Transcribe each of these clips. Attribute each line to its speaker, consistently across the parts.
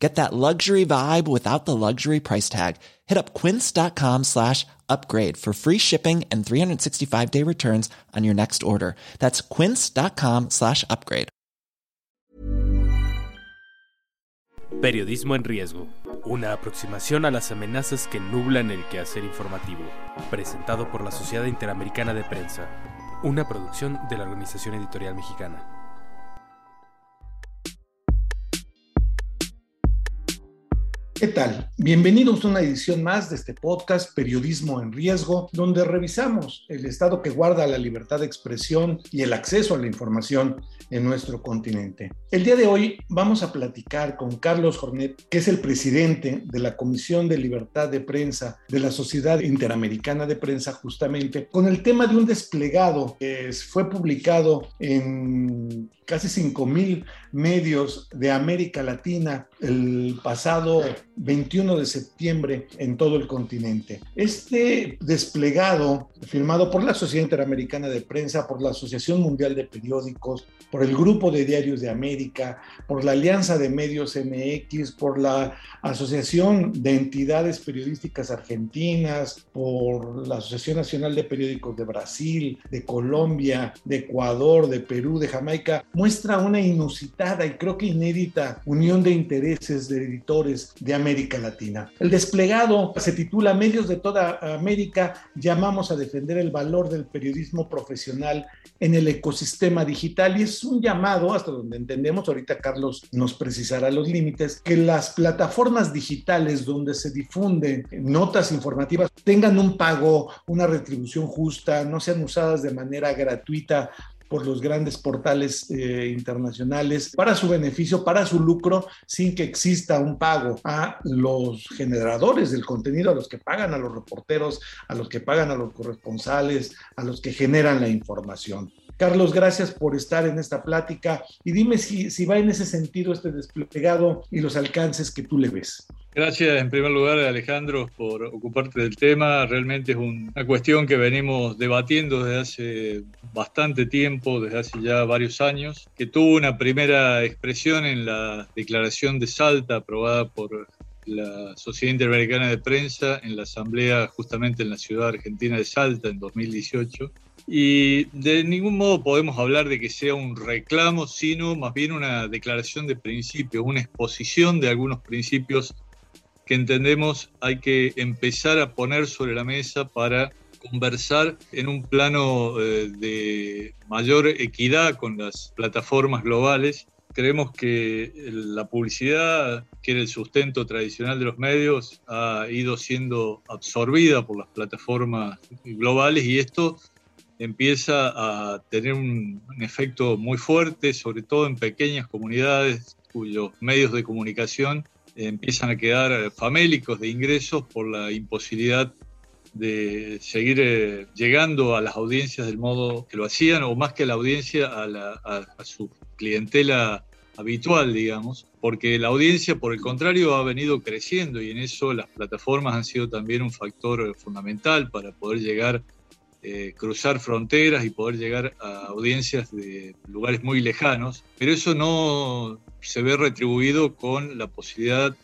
Speaker 1: Get that luxury vibe without the luxury price tag. Hit up quince.com slash upgrade for free shipping and 365 day returns on your next order. That's quince.com slash upgrade.
Speaker 2: Periodismo en riesgo. Una aproximación a las amenazas que nublan el quehacer informativo. Presentado por la Sociedad Interamericana de Prensa. Una producción de la Organización Editorial Mexicana.
Speaker 3: ¿Qué tal? Bienvenidos a una edición más de este podcast Periodismo en Riesgo, donde revisamos el estado que guarda la libertad de expresión y el acceso a la información en nuestro continente. El día de hoy vamos a platicar con Carlos Jornet, que es el presidente de la Comisión de Libertad de Prensa de la Sociedad Interamericana de Prensa, justamente con el tema de un desplegado que fue publicado en casi 5.000 medios de América Latina el pasado 21 de septiembre en todo el continente. Este desplegado, firmado por la Sociedad Interamericana de Prensa, por la Asociación Mundial de Periódicos, por el Grupo de Diarios de América, por la Alianza de Medios MX, por la Asociación de Entidades Periodísticas Argentinas, por la Asociación Nacional de Periódicos de Brasil, de Colombia, de Ecuador, de Perú, de Jamaica, muestra una inusitada y creo que inédita unión de intereses de editores de América Latina. El desplegado se titula Medios de toda América, llamamos a defender el valor del periodismo profesional en el ecosistema digital y es un llamado, hasta donde entendemos, ahorita Carlos nos precisará los límites, que las plataformas digitales donde se difunden notas informativas tengan un pago, una retribución justa, no sean usadas de manera gratuita por los grandes portales eh, internacionales para su beneficio, para su lucro, sin que exista un pago a los generadores del contenido, a los que pagan a los reporteros, a los que pagan a los corresponsales, a los que generan la información. Carlos, gracias por estar en esta plática y dime si, va en ese sentido este desplegado y los alcances que tú le ves.
Speaker 4: Gracias en primer lugar Alejandro por ocuparte del tema. Realmente es una cuestión que venimos debatiendo desde hace bastante tiempo, desde hace ya varios años, que tuvo una primera expresión en la declaración de Salta aprobada por la Sociedad Interamericana de Prensa en la asamblea justamente en la ciudad argentina de Salta en 2018 y de ningún modo podemos hablar de que sea un reclamo, sino más bien una declaración de principios, una exposición de algunos principios que entendemos hay que empezar a poner sobre la mesa para conversar en un plano eh, de mayor equidad con las plataformas globales. Creemos que la publicidad, que era el sustento tradicional de los medios, ha ido siendo absorbida por las plataformas globales y esto empieza a tener un, efecto muy fuerte, sobre todo en pequeñas comunidades cuyos medios de comunicación empiezan a quedar famélicos de ingresos por la imposibilidad de seguir eh, llegando a las audiencias del modo que lo hacían, o más que a la audiencia, a, su clientela habitual, digamos, porque la audiencia, por el contrario, ha venido creciendo y en eso las plataformas han sido también un factor fundamental para poder llegar eh, cruzar fronteras y poder llegar a audiencias de lugares muy lejanos, pero eso no se ve retribuido con la posibilidad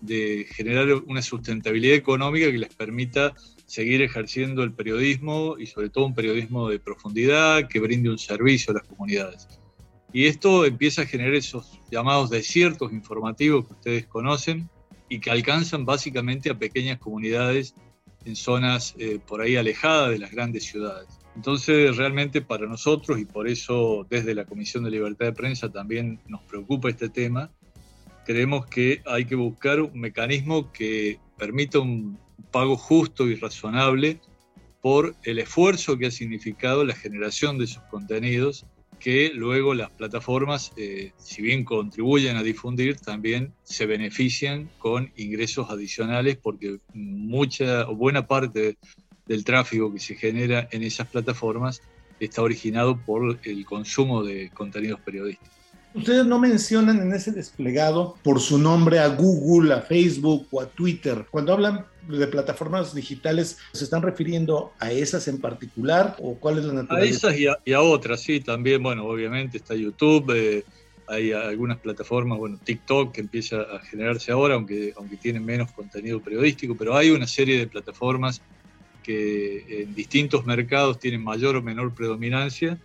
Speaker 4: de generar una sustentabilidad económica que les permita seguir ejerciendo el periodismo y sobre todo un periodismo de profundidad que brinde un servicio a las comunidades. Y esto empieza a generar esos llamados desiertos informativos que ustedes conocen y que alcanzan básicamente a pequeñas comunidades en zonas eh, por ahí alejadas de las grandes ciudades. Entonces, realmente para nosotros, y por eso desde la Comisión de Libertad de Prensa también nos preocupa este tema, creemos que hay que buscar un mecanismo que permita un pago justo y razonable por el esfuerzo que ha significado la generación de esos contenidos que luego las plataformas, eh, si bien contribuyen a difundir, también se benefician con ingresos adicionales porque mucha o buena parte del tráfico que se genera en esas plataformas está originado por el consumo de contenidos periodísticos.
Speaker 3: Ustedes no mencionan en ese desplegado por su nombre a Google, a Facebook o a Twitter. Cuando hablan de plataformas digitales, ¿se están refiriendo a esas en particular o cuál es la naturaleza?
Speaker 4: A esas y a, otras, sí, también, bueno, obviamente está YouTube, eh, hay algunas plataformas, bueno, TikTok que empieza a generarse ahora, aunque, aunque tiene menos contenido periodístico, pero hay una serie de plataformas que en distintos mercados tienen mayor o menor predominancia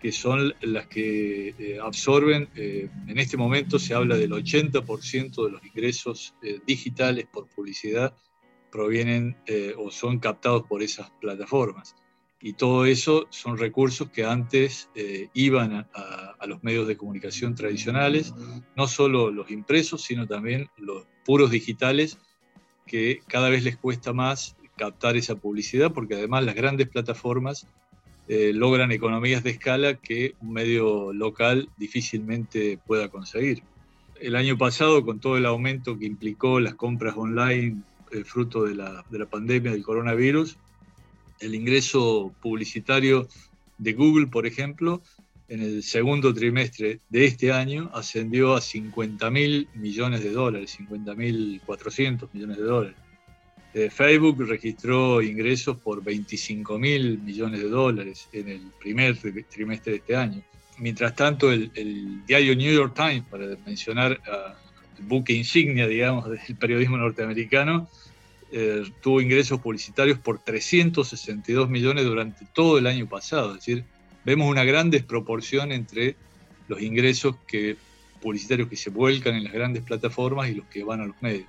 Speaker 4: que son las que eh, absorben, eh, en este momento se habla del 80% de los ingresos eh, digitales por publicidad provienen o son captados por esas plataformas. Y todo eso son recursos que antes iban a, a, los medios de comunicación tradicionales, no solo los impresos, sino también los puros digitales, que cada vez les cuesta más captar esa publicidad, porque además las grandes plataformas eh, logran economías de escala que un medio local difícilmente pueda conseguir. El año pasado, con todo el aumento que implicó las compras online eh, fruto de la, de la pandemia del coronavirus, el ingreso publicitario de Google, por ejemplo, en el segundo trimestre de este año ascendió a 50 mil millones de dólares, 50 mil 400 millones de dólares. Eh, Facebook registró ingresos por 25 mil millones de dólares en el primer trimestre de este año. Mientras tanto, el, diario New York Times, para mencionar el buque insignia, digamos, del periodismo norteamericano, eh, tuvo ingresos publicitarios por 362 millones durante todo el año pasado. Es decir, vemos una gran desproporción entre los ingresos que, publicitarios que se vuelcan en las grandes plataformas y los que van a los medios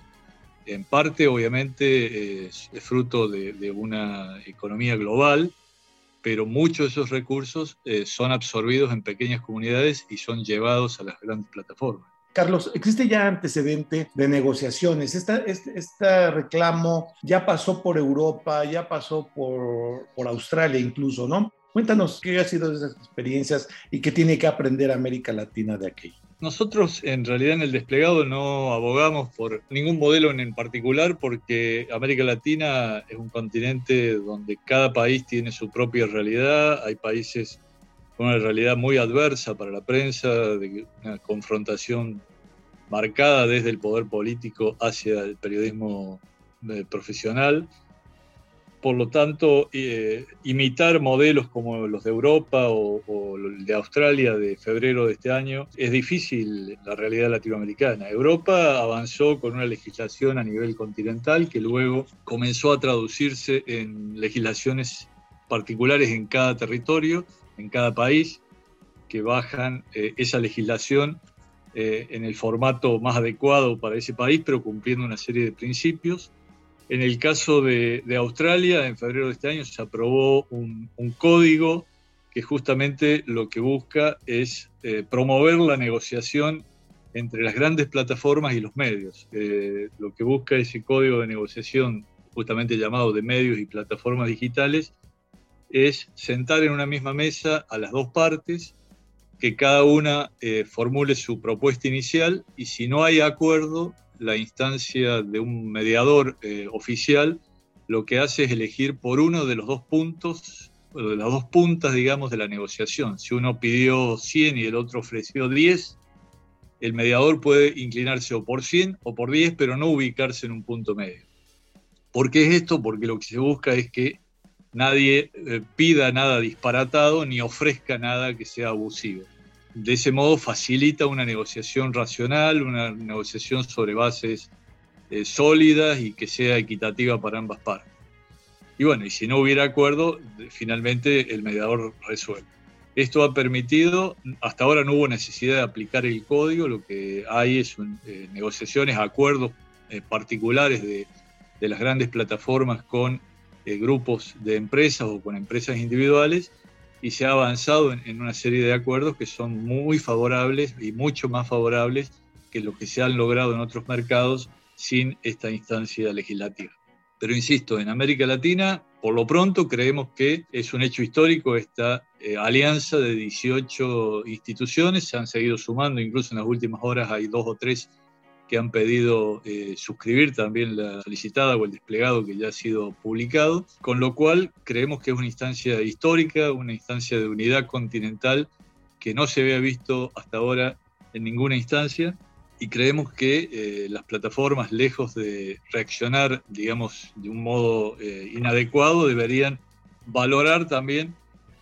Speaker 4: en parte obviamente es, fruto de, una economía global, pero muchos de esos recursos eh, son absorbidos en pequeñas comunidades y son llevados a las grandes plataformas.
Speaker 3: Carlos, existe ya antecedente de negociaciones. este, este, reclamo ya pasó por Europa, ya pasó por, por Australia incluso, ¿no? Cuéntanos qué ha sido de esas experiencias y qué tiene que aprender América Latina de aquello.
Speaker 4: Nosotros en realidad en el desplegado no abogamos por ningún modelo en particular porque América Latina es un continente donde cada país tiene su propia realidad. Hay países una realidad muy adversa para la prensa, de una confrontación marcada desde el poder político hacia el periodismo eh, profesional por lo tanto, eh, imitar modelos como los de Europa o, o, el de Australia de febrero de este año es difícil la realidad latinoamericana. Europa avanzó con una legislación a nivel continental que luego comenzó a traducirse en legislaciones particulares en cada territorio, en cada país, que bajan eh, esa legislación eh, en el formato más adecuado para ese país, pero cumpliendo una serie de principios en el caso de, Australia, en febrero de este año se aprobó un, código que justamente lo que busca es eh, promover la negociación entre las grandes plataformas y los medios. Eh, lo que busca ese código de negociación, justamente llamado de medios y plataformas digitales, es sentar en una misma mesa a las dos partes, que cada una eh, formule su propuesta inicial y si no hay acuerdo, la instancia de un mediador eh, oficial lo que hace es elegir por uno de los dos puntos, de las dos puntas, digamos, de la negociación. Si uno pidió 100 y el otro ofreció 10, el mediador puede inclinarse o por 100 o por 10, pero no ubicarse en un punto medio. ¿Por qué es esto? Porque lo que se busca es que nadie eh, pida nada disparatado ni ofrezca nada que sea abusivo de ese modo facilita una negociación racional, una negociación sobre bases eh, sólidas y que sea equitativa para ambas partes. Y bueno, y si no hubiera acuerdo, finalmente el mediador resuelve. Esto ha permitido, hasta ahora no hubo necesidad de aplicar el código, lo que hay es eh, negociaciones, acuerdos particulares de, de, las grandes plataformas con grupos de empresas o con empresas individuales y se ha avanzado en, una serie de acuerdos que son muy favorables y mucho más favorables que los que se han logrado en otros mercados sin esta instancia legislativa. Pero insisto, en América Latina, por lo pronto creemos que es un hecho histórico esta eh, alianza de 18 instituciones, se han seguido sumando, incluso en las últimas horas hay dos o tres que han pedido eh, suscribir también la solicitada o el desplegado que ya ha sido publicado, con lo cual creemos que es una instancia histórica, una instancia de unidad continental que no se había visto hasta ahora en ninguna instancia y creemos que eh, las plataformas, lejos de reaccionar, digamos, de un modo eh, inadecuado, deberían valorar también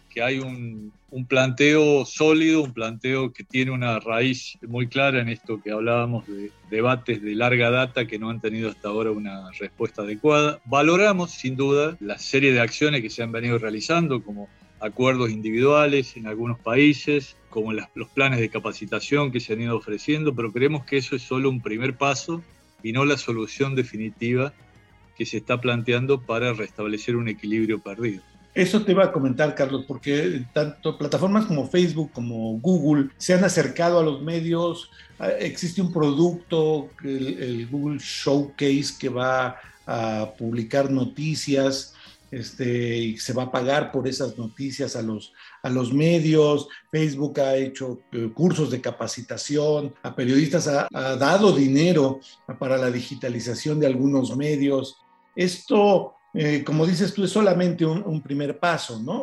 Speaker 4: que hay un, un, planteo sólido, un planteo que tiene una raíz muy clara en esto que hablábamos de debates de larga data que no han tenido hasta ahora una respuesta adecuada. Valoramos, sin duda, la serie de acciones que se han venido realizando, como acuerdos individuales en algunos países, como los planes de capacitación que se han ido ofreciendo, pero creemos que eso es solo un primer paso y no la solución definitiva que se está planteando para restablecer un equilibrio perdido.
Speaker 3: Eso te iba a comentar, Carlos, porque tanto plataformas como Facebook como Google se han acercado a los medios. Ah, existe un producto, el, Google Showcase, que va a publicar noticias este, y se va a pagar por esas noticias a los, a los medios. Facebook ha hecho eh, cursos de capacitación, a periodistas ha, dado dinero para la digitalización de algunos medios. Esto, eh, como dices tú, es solamente un, primer paso, ¿no?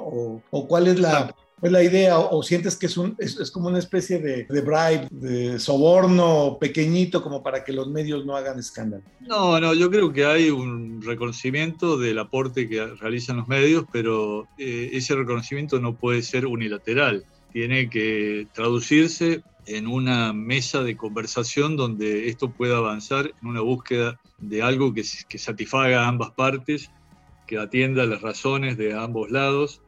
Speaker 3: o cuál es la, pues la idea o, sientes que es, un, es, como una especie de, de, bribe, de soborno pequeñito como para que los medios no hagan escándalo?
Speaker 4: No, no, yo creo que hay un reconocimiento del aporte que realizan los medios, pero eh, ese reconocimiento no puede ser unilateral. Tiene que traducirse en una mesa de conversación donde esto pueda avanzar en una búsqueda de algo que, que satisfaga a ambas partes, que atienda las razones de ambos lados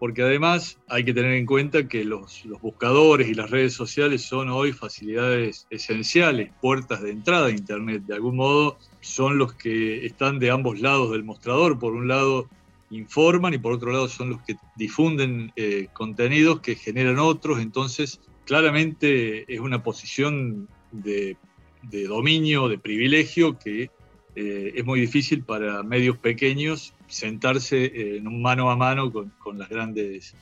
Speaker 4: porque además hay que tener en cuenta que los, buscadores y las redes sociales son hoy facilidades esenciales, puertas de entrada a Internet. De algún modo son los que están de ambos lados del mostrador. Por un lado informan y por otro lado son los que difunden eh, contenidos que generan otros. Entonces, claramente es una posición de, de dominio, de privilegio que eh, es muy difícil para medios pequeños sentarse eh, en un mano a mano con, las grandes,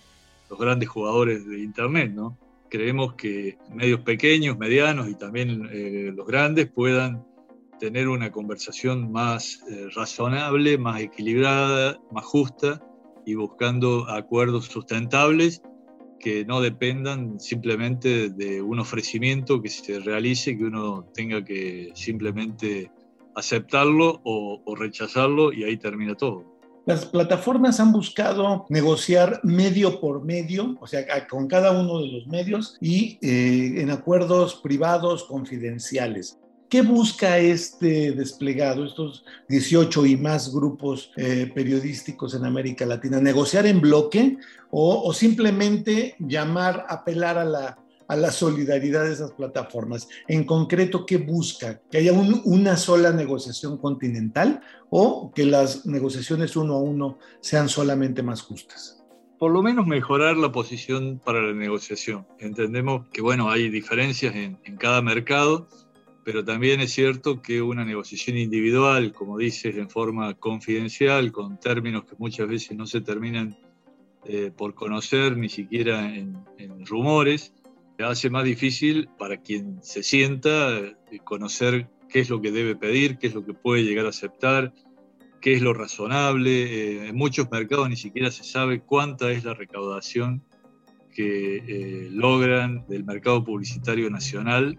Speaker 4: los grandes jugadores de Internet, ¿no? Creemos que medios pequeños, medianos y también eh, los grandes puedan tener una conversación más razonable, más equilibrada, más justa y buscando acuerdos sustentables que no dependan simplemente de un ofrecimiento que se realice, que uno tenga que simplemente aceptarlo o, rechazarlo y ahí termina todo.
Speaker 3: Las plataformas han buscado negociar medio por medio, o sea, con cada uno de los medios y eh, en acuerdos privados confidenciales. ¿Qué busca este desplegado, estos 18 y más grupos eh, periodísticos en América Latina? ¿Negociar en bloque o, o simplemente llamar, apelar a la a la solidaridad de esas plataformas. En concreto, ¿qué busca? ¿Que haya una sola negociación continental o que las negociaciones uno a uno sean solamente más justas?
Speaker 4: por lo menos mejorar la posición para la negociación. Entendemos que, bueno, hay diferencias en, cada mercado, pero también es cierto que una negociación individual, como dices, en forma confidencial, con términos que muchas veces no se terminan eh, por conocer, ni siquiera en rumores, hace más difícil para quien se sienta eh, conocer qué es lo que debe pedir, qué es lo que puede llegar a aceptar, qué es lo razonable. Eh, en muchos mercados ni siquiera se sabe cuánta es la recaudación que eh, logran del mercado publicitario nacional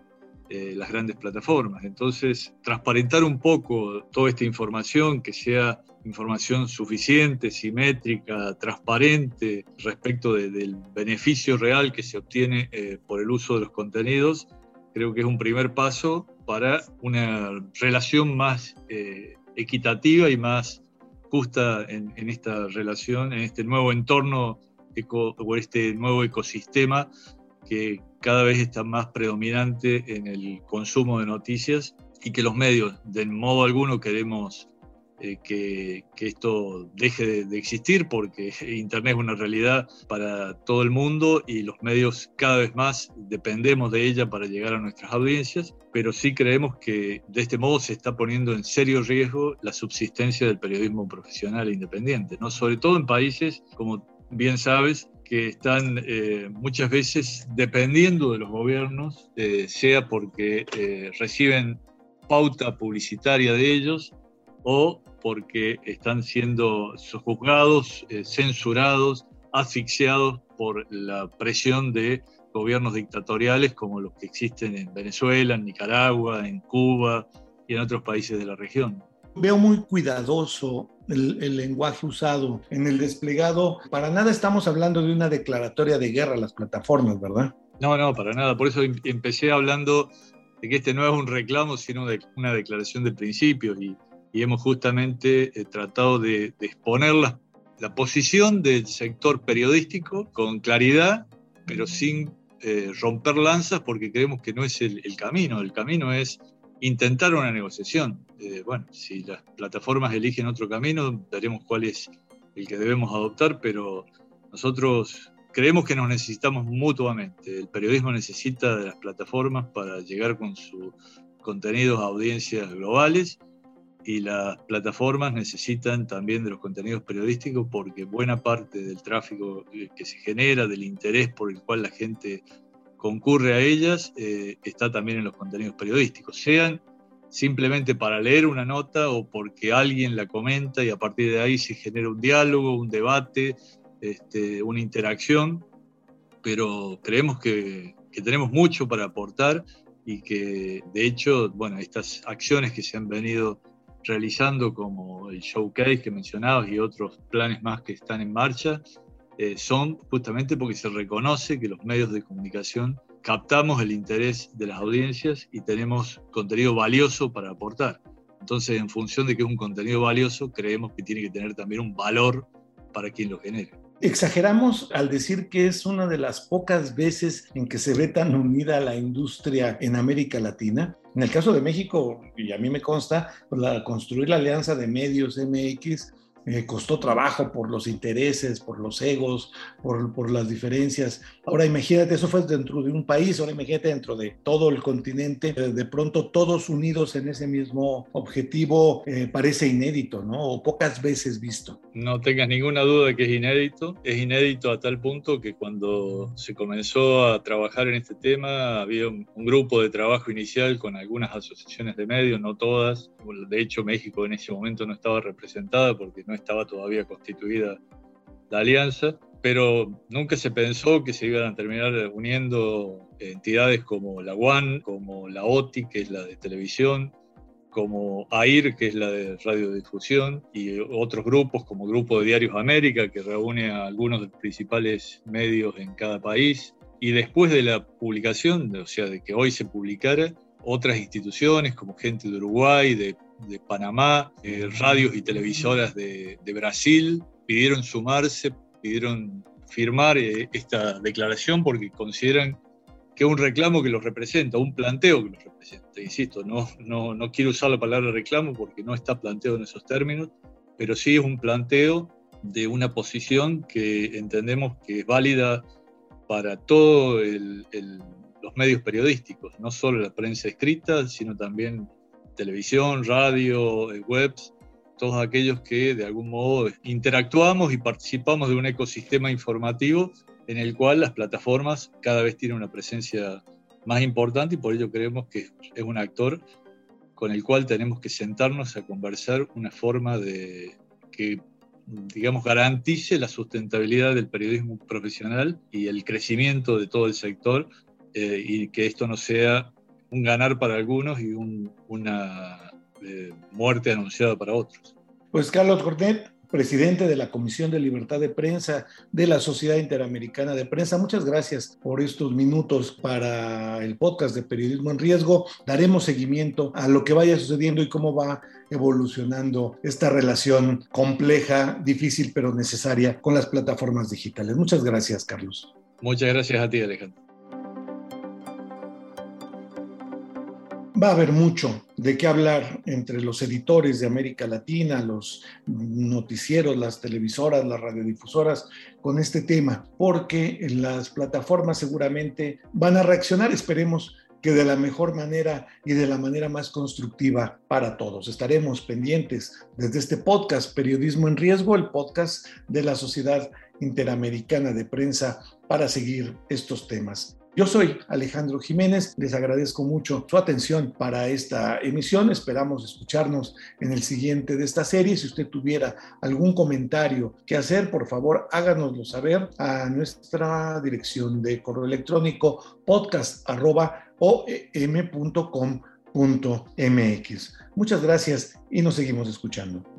Speaker 4: las grandes plataformas. Entonces, transparentar un poco toda esta información, que sea información suficiente, simétrica, transparente respecto del beneficio real que se obtiene eh, por el uso de los contenidos, creo que es un primer paso para una relación más eh, equitativa y más justa en, esta relación, en este nuevo entorno o este nuevo ecosistema que cada vez está más predominante en el consumo de noticias y que los medios de modo alguno queremos eh, que, esto deje de, existir porque Internet es una realidad para todo el mundo y los medios cada vez más dependemos de ella para llegar a nuestras audiencias, pero sí creemos que de este modo se está poniendo en serio riesgo la subsistencia del periodismo profesional e independiente, ¿no? sobre todo en países, como bien sabes, que están eh, muchas veces dependiendo de los gobiernos, eh, sea porque reciben pauta publicitaria de ellos o porque están siendo sojuzgados, eh, censurados, asfixiados por la presión de gobiernos dictatoriales como los que existen en Venezuela, en Nicaragua, en Cuba y en otros países de la región.
Speaker 3: Veo muy cuidadoso el, lenguaje usado en el desplegado. Para nada estamos hablando de una declaratoria de guerra a las plataformas, ¿verdad?
Speaker 4: No, no, para nada. Por eso em, empecé hablando de que este no es un reclamo, sino una declaración de principios y, hemos justamente eh, tratado de, exponer la, posición del sector periodístico con claridad, pero sin eh, romper lanzas porque creemos que no es el, camino. El camino es intentar una negociación. Eh, bueno, si las plataformas eligen otro camino, veremos cuál es el que debemos adoptar, pero nosotros creemos que nos necesitamos mutuamente. El periodismo necesita de las plataformas para llegar con sus contenidos a audiencias globales y las plataformas necesitan también de los contenidos periodísticos porque buena parte del tráfico que se genera, del interés por el cual la gente concurre a ellas, eh, está también en los contenidos periodísticos, sean simplemente para leer una nota o porque alguien la comenta y a partir de ahí se genera un diálogo, un debate, este, una interacción, pero creemos que, tenemos mucho para aportar y que de hecho, bueno, estas acciones que se han venido realizando como el showcase que mencionabas y otros planes más que están en marcha, eh, son justamente porque se reconoce que los medios de comunicación captamos el interés de las audiencias y tenemos contenido valioso para aportar. Entonces, en función de que es un contenido valioso, creemos que tiene que tener también un valor para quien lo genere.
Speaker 3: Exageramos al decir que es una de las pocas veces en que se ve tan unida la industria en América Latina. En el caso de México, y a mí me consta, pues la, construir la alianza de medios MX eh, costó trabajo por los intereses, por los egos, por, por, las diferencias. Ahora imagínate, eso fue dentro de un país, ahora imagínate dentro de todo el continente, eh, de pronto todos unidos en ese mismo objetivo eh, parece inédito, ¿no? O pocas veces visto.
Speaker 4: No tengas ninguna duda de que es inédito. Es inédito a tal punto que cuando se comenzó a trabajar en este tema, había un, un grupo de trabajo inicial con algunas asociaciones de medios, no todas. De hecho, México en ese momento no estaba representada porque no estaba todavía constituida la alianza, pero nunca se pensó que se iban a terminar uniendo entidades como la UAN, como la OTI, que es la de televisión, como AIR, que es la de radiodifusión, y otros grupos como Grupo de Diarios América, que reúne a algunos de los principales medios en cada país. Y después de la publicación, o sea, de que hoy se publicara, otras instituciones como gente de Uruguay, de de Panamá, eh, radios y televisoras de, Brasil pidieron sumarse, pidieron firmar eh, esta declaración porque consideran que es un reclamo que los representa, un planteo que los representa. Insisto, no, no, no quiero usar la palabra reclamo porque no está planteado en esos términos, pero sí es un planteo de una posición que entendemos que es válida para todos los medios periodísticos, no solo la prensa escrita, sino también televisión, radio, eh, webs, todos aquellos que de algún modo interactuamos y participamos de un ecosistema informativo en el cual las plataformas cada vez tienen una presencia más importante y por ello creemos que es un actor con el cual tenemos que sentarnos a conversar una forma de que digamos garantice la sustentabilidad del periodismo profesional y el crecimiento de todo el sector eh, y que esto no sea un ganar para algunos y un, una eh, muerte anunciada para otros.
Speaker 3: Pues Carlos Cornet, presidente de la Comisión de Libertad de Prensa de la Sociedad Interamericana de Prensa. Muchas gracias por estos minutos para el podcast de Periodismo en Riesgo. Daremos seguimiento a lo que vaya sucediendo y cómo va evolucionando esta relación compleja, difícil, pero necesaria con las plataformas digitales. Muchas gracias, Carlos.
Speaker 4: Muchas gracias a ti, Alejandro.
Speaker 3: Va a haber mucho de qué hablar entre los editores de América Latina, los noticieros, las televisoras, las radiodifusoras con este tema, porque las plataformas seguramente van a reaccionar, esperemos que de la mejor manera y de la manera más constructiva para todos. Estaremos pendientes desde este podcast Periodismo en Riesgo, el podcast de la Sociedad Interamericana de Prensa, para seguir estos temas. Yo soy Alejandro Jiménez, les agradezco mucho su atención para esta emisión, esperamos escucharnos en el siguiente de esta serie. Si usted tuviera algún comentario que hacer, por favor háganoslo saber a nuestra dirección de correo electrónico podcast.oem.com.mx. Muchas gracias y nos seguimos escuchando.